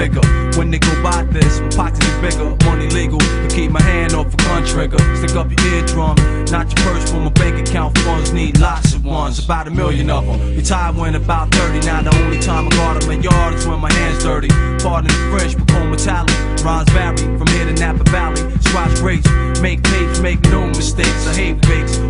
bigger. When they go by this, my pockets is bigger, money legal. But keep my hand off a gun trigger. Stick up your eardrum, not your purse, but my bank account funds need lots of ones. About a million of them. Retired when about 30. Now the only time I guard in my yard is when my hands dirty. Pardon the French, become metallic. Rhymes vary from here to Napa Valley. Squash grapes, make tapes, make no mistakes. I hate fakes.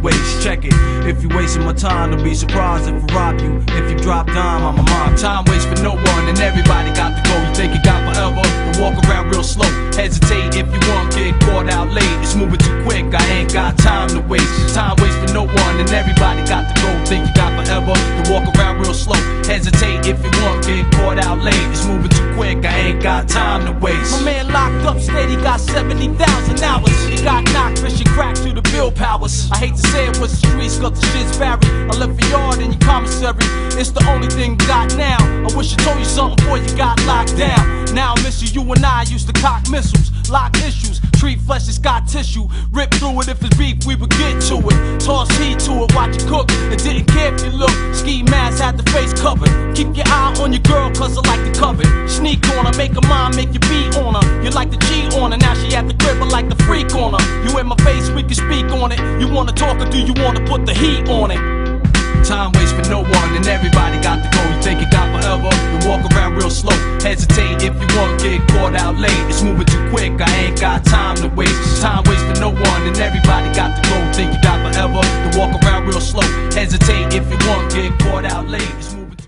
To waste? Check it. If you wasting my time, don't be surprised if I rob you. If you drop dime, I'm a mom. Time waits for no one, and everybody got to go. You think you got forever? Then walk around real slow. Hesitate if you want, get caught out late. It's moving too quick. I ain't got time to waste. Time waits for no one, and everybody got to go. Think you got forever? Then walk around real slow. Hesitate if you want, get caught out late. It's moving too quick. I ain't got time to waste. My man locked up, steady got 70,000 hours. I hate to say it was the streets, cause the shit's buried. I left your yard in your commissary. It's the only thing got now. I wish I told you something before you got locked down. Now I miss you, you and I used to cock missiles, lock issues, treat flesh as got tissue. Rip through it if it's beef, we would get to it. Toss heat to it, watch it cook, and didn't care if you look. Ski covered. Keep your eye on your girl, cause I like to covet. Sneak on her, make her mind, make you beat on her. You like the G on her, now she at the crib, I like the freak on her. You in my face, we can speak on it. You wanna talk or do you wanna put the heat on it? Time waits for no one, and everybody got to go. You think you got forever? Then walk around real slow. Hesitate if you want, get caught out late. It's moving too quick, I ain't got time to waste. Time waits for no one, and everybody got to go. Think